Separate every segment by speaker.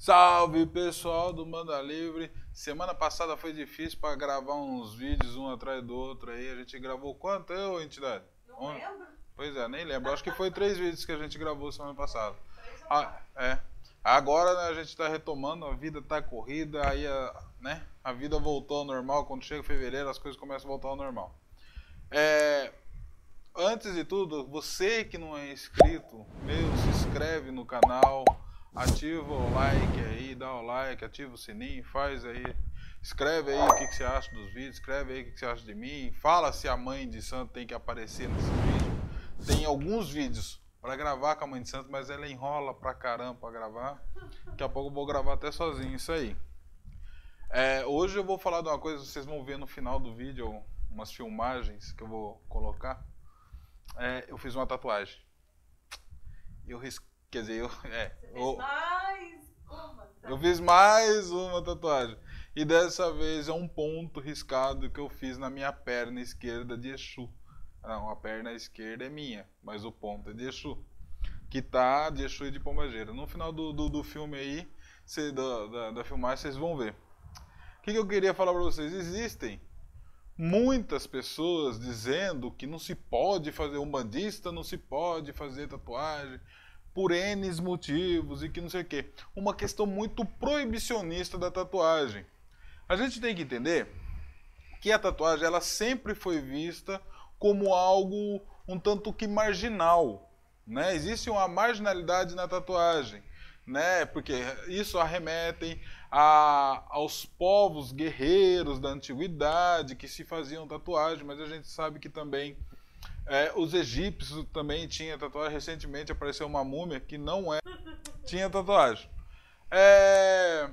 Speaker 1: Salve pessoal do Manda Livre. Semana passada foi difícil para gravar uns vídeos um atrás do outro aí. A gente gravou quanto, eu, entidade?
Speaker 2: Não um... lembro.
Speaker 1: Pois é, nem lembro. Acho que foi três vídeos que a gente gravou semana passada. Ah, é. Agora né, a gente está retomando, a vida está corrida, aí a, né, a vida voltou ao normal. Quando chega fevereiro, as coisas começam a voltar ao normal. É, antes de tudo, você que não é inscrito, meu, se inscreve no canal, ativa o like aí, dá o like, ativa o sininho, faz aí. Escreve aí o que, que você acha dos vídeos, escreve aí o que, que você acha de mim, fala se a mãe de santo tem que aparecer nesse vídeo. Tem alguns vídeos para gravar com a mãe de santo, mas ela enrola pra caramba pra gravar. Daqui a pouco eu vou gravar até sozinho isso aí. É, hoje eu vou falar de uma coisa, vocês vão ver no final do vídeo umas filmagens que eu vou colocar. É, eu fiz uma tatuagem. Eu risquei, quer dizer, eu, é,
Speaker 2: Você fez
Speaker 1: eu,
Speaker 2: mais uma.
Speaker 1: eu fiz mais uma tatuagem. E dessa vez é um ponto riscado que eu fiz na minha perna esquerda de Exu. Não, a perna esquerda é minha, mas o ponto é de Exu. Que tá de Exu e de Pombageira. No final do, do, do filme aí, cê- da, da, da filmagem, vocês vão ver. O que, que eu queria falar pra vocês? Existem muitas pessoas dizendo que não se pode fazer um bandista, não se pode fazer tatuagem por N motivos e que não sei o quê. Uma questão muito proibicionista da tatuagem. A gente tem que entender que a tatuagem ela sempre foi vista como algo um tanto que marginal, né? Existe uma marginalidade na tatuagem, né? Porque isso arremetem a, aos povos guerreiros da antiguidade que se faziam tatuagem, mas a gente sabe que também é, os egípcios também tinham tatuagem. Recentemente apareceu uma múmia que não é tinha tatuagem. É,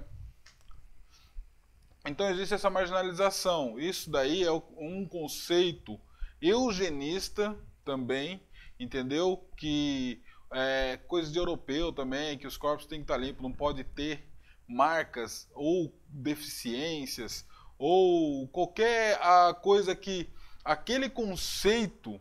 Speaker 1: Então existe essa marginalização. Isso daí é um conceito eugenista também, entendeu? Que é coisa de europeu também, que os corpos têm que estar limpos, não pode ter marcas ou deficiências ou qualquer a coisa que aquele conceito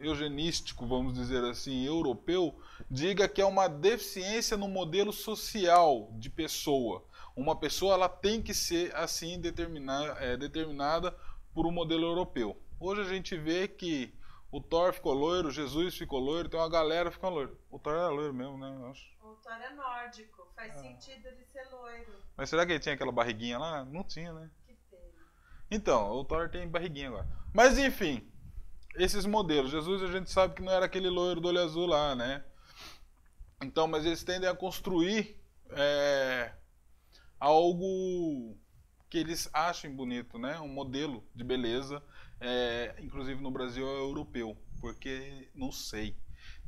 Speaker 1: eugenístico, vamos dizer assim, europeu, diga que é uma deficiência no modelo social de pessoa. Uma pessoa ela tem que ser assim determina- é, determinada por um modelo europeu. Hoje a gente vê que o Thor ficou loiro, Jesus ficou loiro, tem uma galera ficando loiro. O Thor era loiro mesmo, né? eu acho.
Speaker 2: O Thor é nórdico. Faz
Speaker 1: Ah.
Speaker 2: sentido ele ser loiro.
Speaker 1: Mas será que ele tinha aquela barriguinha lá? Não tinha, né?
Speaker 2: Que pena.
Speaker 1: Então, o Thor tem barriguinha agora. Mas enfim, esses modelos. Jesus a gente sabe que não era aquele loiro do olho azul lá, né? Então, mas eles tendem a construir é, algo que eles achem bonito, né? Um modelo de beleza, é, inclusive no Brasil é europeu, porque não sei,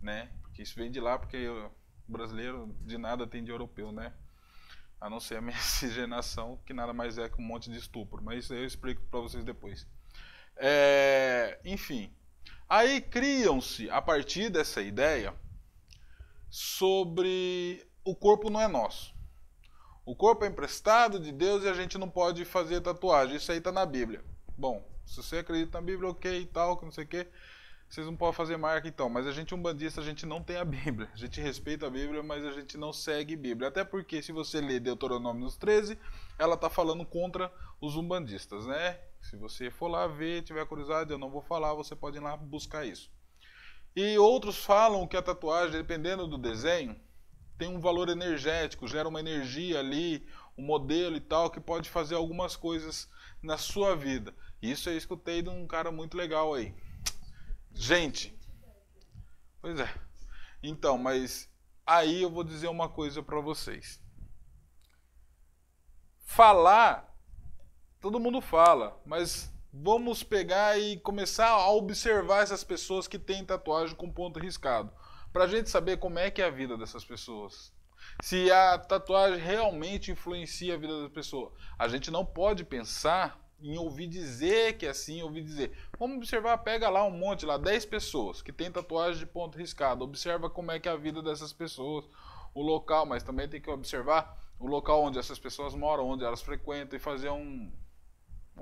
Speaker 1: né? Porque isso vem de lá, porque o brasileiro de nada tem de europeu, né? A não ser a miscigenação, que nada mais é que um monte de estupro. Mas isso eu explico para vocês depois. É, enfim. Aí criam-se, a partir dessa ideia, sobre o corpo não é nosso. O corpo é emprestado de Deus e a gente não pode fazer tatuagem. Isso aí está na Bíblia. Bom, se você acredita na Bíblia, ok e tal, que não sei o quê. Vocês não podem fazer marca então, mas a gente, um bandista, a gente não tem a Bíblia. A gente respeita a Bíblia, mas a gente não segue Bíblia. Até porque, se você ler Deuteronômio nos 13, ela está falando contra os umbandistas, né? Se você for lá ver, tiver curiosidade, eu não vou falar, você pode ir lá buscar isso. E outros falam que a tatuagem, dependendo do desenho, tem um valor energético, gera uma energia ali, um modelo e tal, que pode fazer algumas coisas na sua vida. Isso eu escutei de um cara muito legal aí. Gente, pois é. Então, mas aí eu vou dizer uma coisa para vocês. Falar, todo mundo fala, mas vamos pegar e começar a observar essas pessoas que têm tatuagem com ponto riscado, para a gente saber como é que é a vida dessas pessoas. Se a tatuagem realmente influencia a vida da pessoa. A gente não pode pensar em ouvir dizer que é assim, ouvir dizer. Vamos observar, pega lá um monte, lá 10 pessoas que tem tatuagem de ponto riscado. Observa como é que é a vida dessas pessoas, o local, mas também tem que observar o local onde essas pessoas moram, onde elas frequentam e fazer um,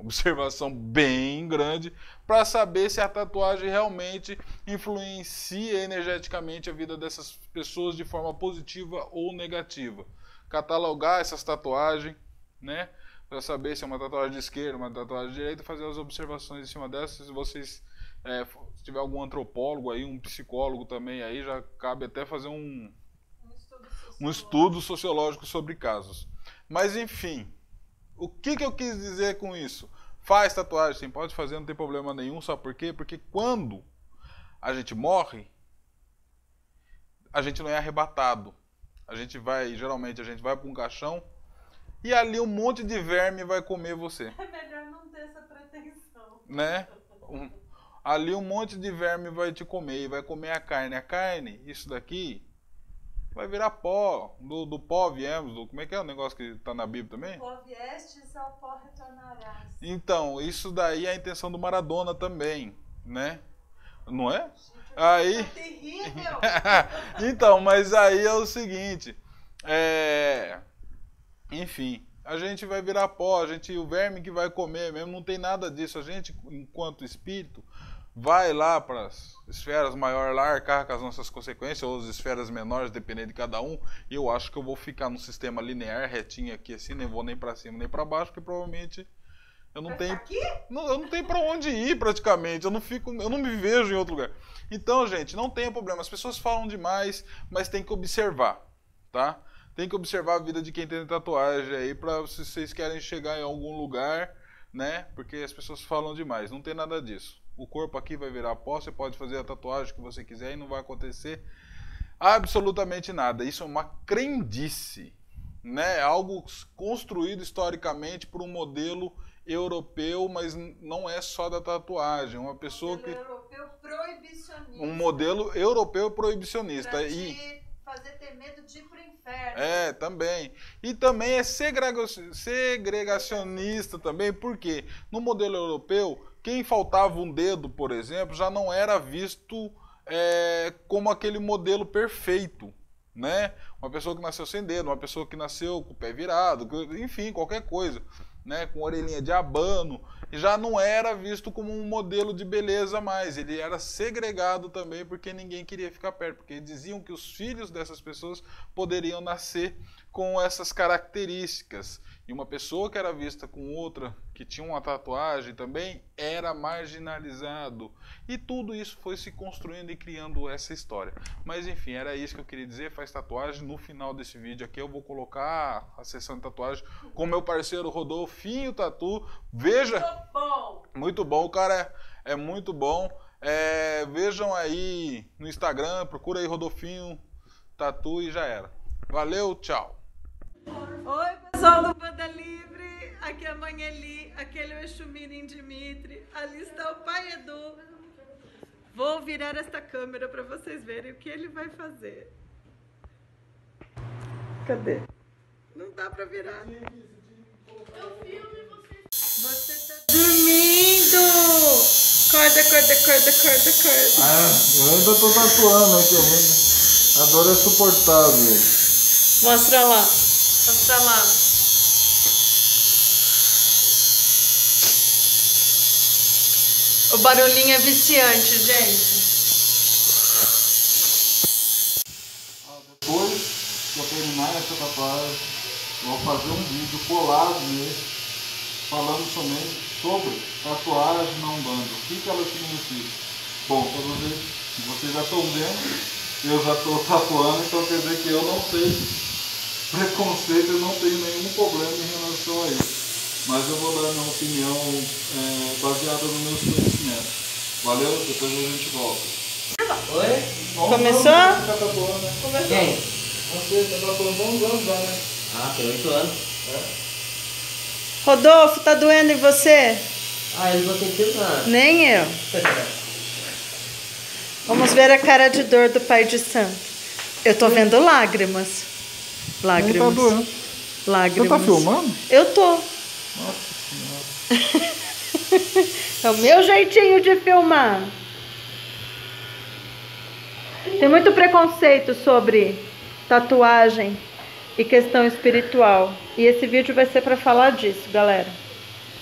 Speaker 1: observação bem grande para saber se a tatuagem realmente influencia energeticamente a vida dessas pessoas de forma positiva ou negativa. catalogar essas tatuagens, né? Para saber se é uma tatuagem de esquerda, uma tatuagem de direita, fazer as observações em cima dessas. Se vocês é, se tiver algum antropólogo aí, um psicólogo também aí, já cabe até fazer um,
Speaker 2: Um estudo sociológico
Speaker 1: sobre casos. Mas enfim, o que, que eu quis dizer com isso? Faz tatuagem, sim, pode fazer, não tem problema nenhum, sabe por quê? Porque quando a gente morre, a gente não é arrebatado. A gente vai, geralmente, a gente vai para um caixão e ali um monte de verme vai comer você
Speaker 2: É melhor não ter essa pretensão.
Speaker 1: né? Um- ali um monte de verme vai te comer e vai comer a carne. A carne, isso daqui, vai virar pó. Do, do pó viemos, do, como é que é o negócio que tá na Bíblia também?
Speaker 2: Pó viestes ao pó retornarás.
Speaker 1: Então, isso daí é a intenção do Maradona também, né? Não é?
Speaker 2: Gente,
Speaker 1: Aí-
Speaker 2: tá terrível.
Speaker 1: então, mas aí é o seguinte, é... enfim, a gente vai virar pó, a gente, o verme que vai comer mesmo, não tem nada disso. A gente, enquanto espírito, vai lá para as esferas maiores lá, arcar com as nossas consequências, ou as esferas menores, dependendo de cada um. E eu acho que eu vou ficar no sistema linear, retinho aqui assim, nem vou nem para cima nem para baixo, porque provavelmente eu não tenho não, eu não tenho pra onde ir praticamente. Eu não fico, eu não me vejo em outro lugar. Então, gente, não tem problema. As pessoas falam demais, mas tem que observar, tá? Tem que observar a vida de quem tem tatuagem aí para se vocês querem chegar em algum lugar, né? Porque as pessoas falam demais. Não tem nada disso. O corpo aqui vai virar pó, você pode fazer a tatuagem que você quiser e não vai acontecer absolutamente nada. Isso é uma crendice, né? Algo construído historicamente por um modelo europeu, mas não é só da tatuagem. Uma pessoa
Speaker 2: Modelo
Speaker 1: que
Speaker 2: europeu proibicionista.
Speaker 1: um modelo europeu proibicionista
Speaker 2: Pra
Speaker 1: e
Speaker 2: fazer ter medo de
Speaker 1: é também. E também é segrega- segregacionista também porque no modelo europeu quem faltava um dedo por exemplo já não era visto é, como aquele modelo perfeito né? Uma pessoa que nasceu sem dedo uma pessoa que nasceu com o pé virado enfim qualquer coisa né? Com orelhinha de abano já não era visto como um modelo de beleza mais. Ele era segregado também porque ninguém queria ficar perto, porque diziam que os filhos dessas pessoas poderiam nascer com essas características. E uma pessoa que era vista com outra que tinha uma tatuagem também era marginalizado. E tudo isso foi se construindo e criando essa história. Mas enfim, era isso que eu queria dizer. Faz tatuagem. No final desse vídeo aqui eu vou colocar a sessão de tatuagem com meu parceiro Rodolfinho Tatu. Veja.
Speaker 2: Muito bom.
Speaker 1: Muito bom, o cara é, é muito bom. É, vejam aí no Instagram, procura aí Rodolfinho Tatu e já era. Valeu, tchau.
Speaker 2: Oi, pessoal do Banda Livre. Aqui é a Mãe Eli, aquele é o Exumirim Dimitri. Ali está o pai Edu. Vou virar esta câmera para vocês verem o que ele vai fazer. Cadê? Não dá para virar. Você tá dormindo! Acorda, acorda, acorda, acorda, acorda.
Speaker 1: Ah, eu ainda tô tatuando aqui ainda. A dor é suportável.
Speaker 2: Mostra lá. O barulhinho é viciante, gente.
Speaker 1: Depois que eu terminar essa tatuagem, eu vou fazer um vídeo colado nesse, falando somente sobre tatuagem na Umbanda. O que, que ela significa? Bom, para vocês, vocês já estão vendo, eu já estou tatuando, então quer dizer que eu não tenho preconceito, eu não tenho nenhum problema em relação a isso. Mas eu vou dar minha opinião é, baseada nos meus conhecimentos. Valeu? Depois a gente volta.
Speaker 3: Oi?
Speaker 1: Vamos-
Speaker 2: Começou?
Speaker 1: vamos ficar tatuando, né?
Speaker 3: Quem?
Speaker 1: Você há uns anos já, né?
Speaker 3: Ah, tem oito anos.
Speaker 2: Rodolfo, tá doendo em você?
Speaker 3: Ah, eu não tô sentindo nada.
Speaker 2: Nem eu. Vamos ver a cara de dor do pai de santo. Eu tô vendo lágrimas. Lágrimas.
Speaker 1: Tá doendo.
Speaker 2: Lágrimas.
Speaker 1: Você tá filmando?
Speaker 2: Eu tô. é o meu jeitinho de filmar. Tem muito preconceito sobre tatuagem e questão espiritual. E esse vídeo vai ser para falar disso, galera.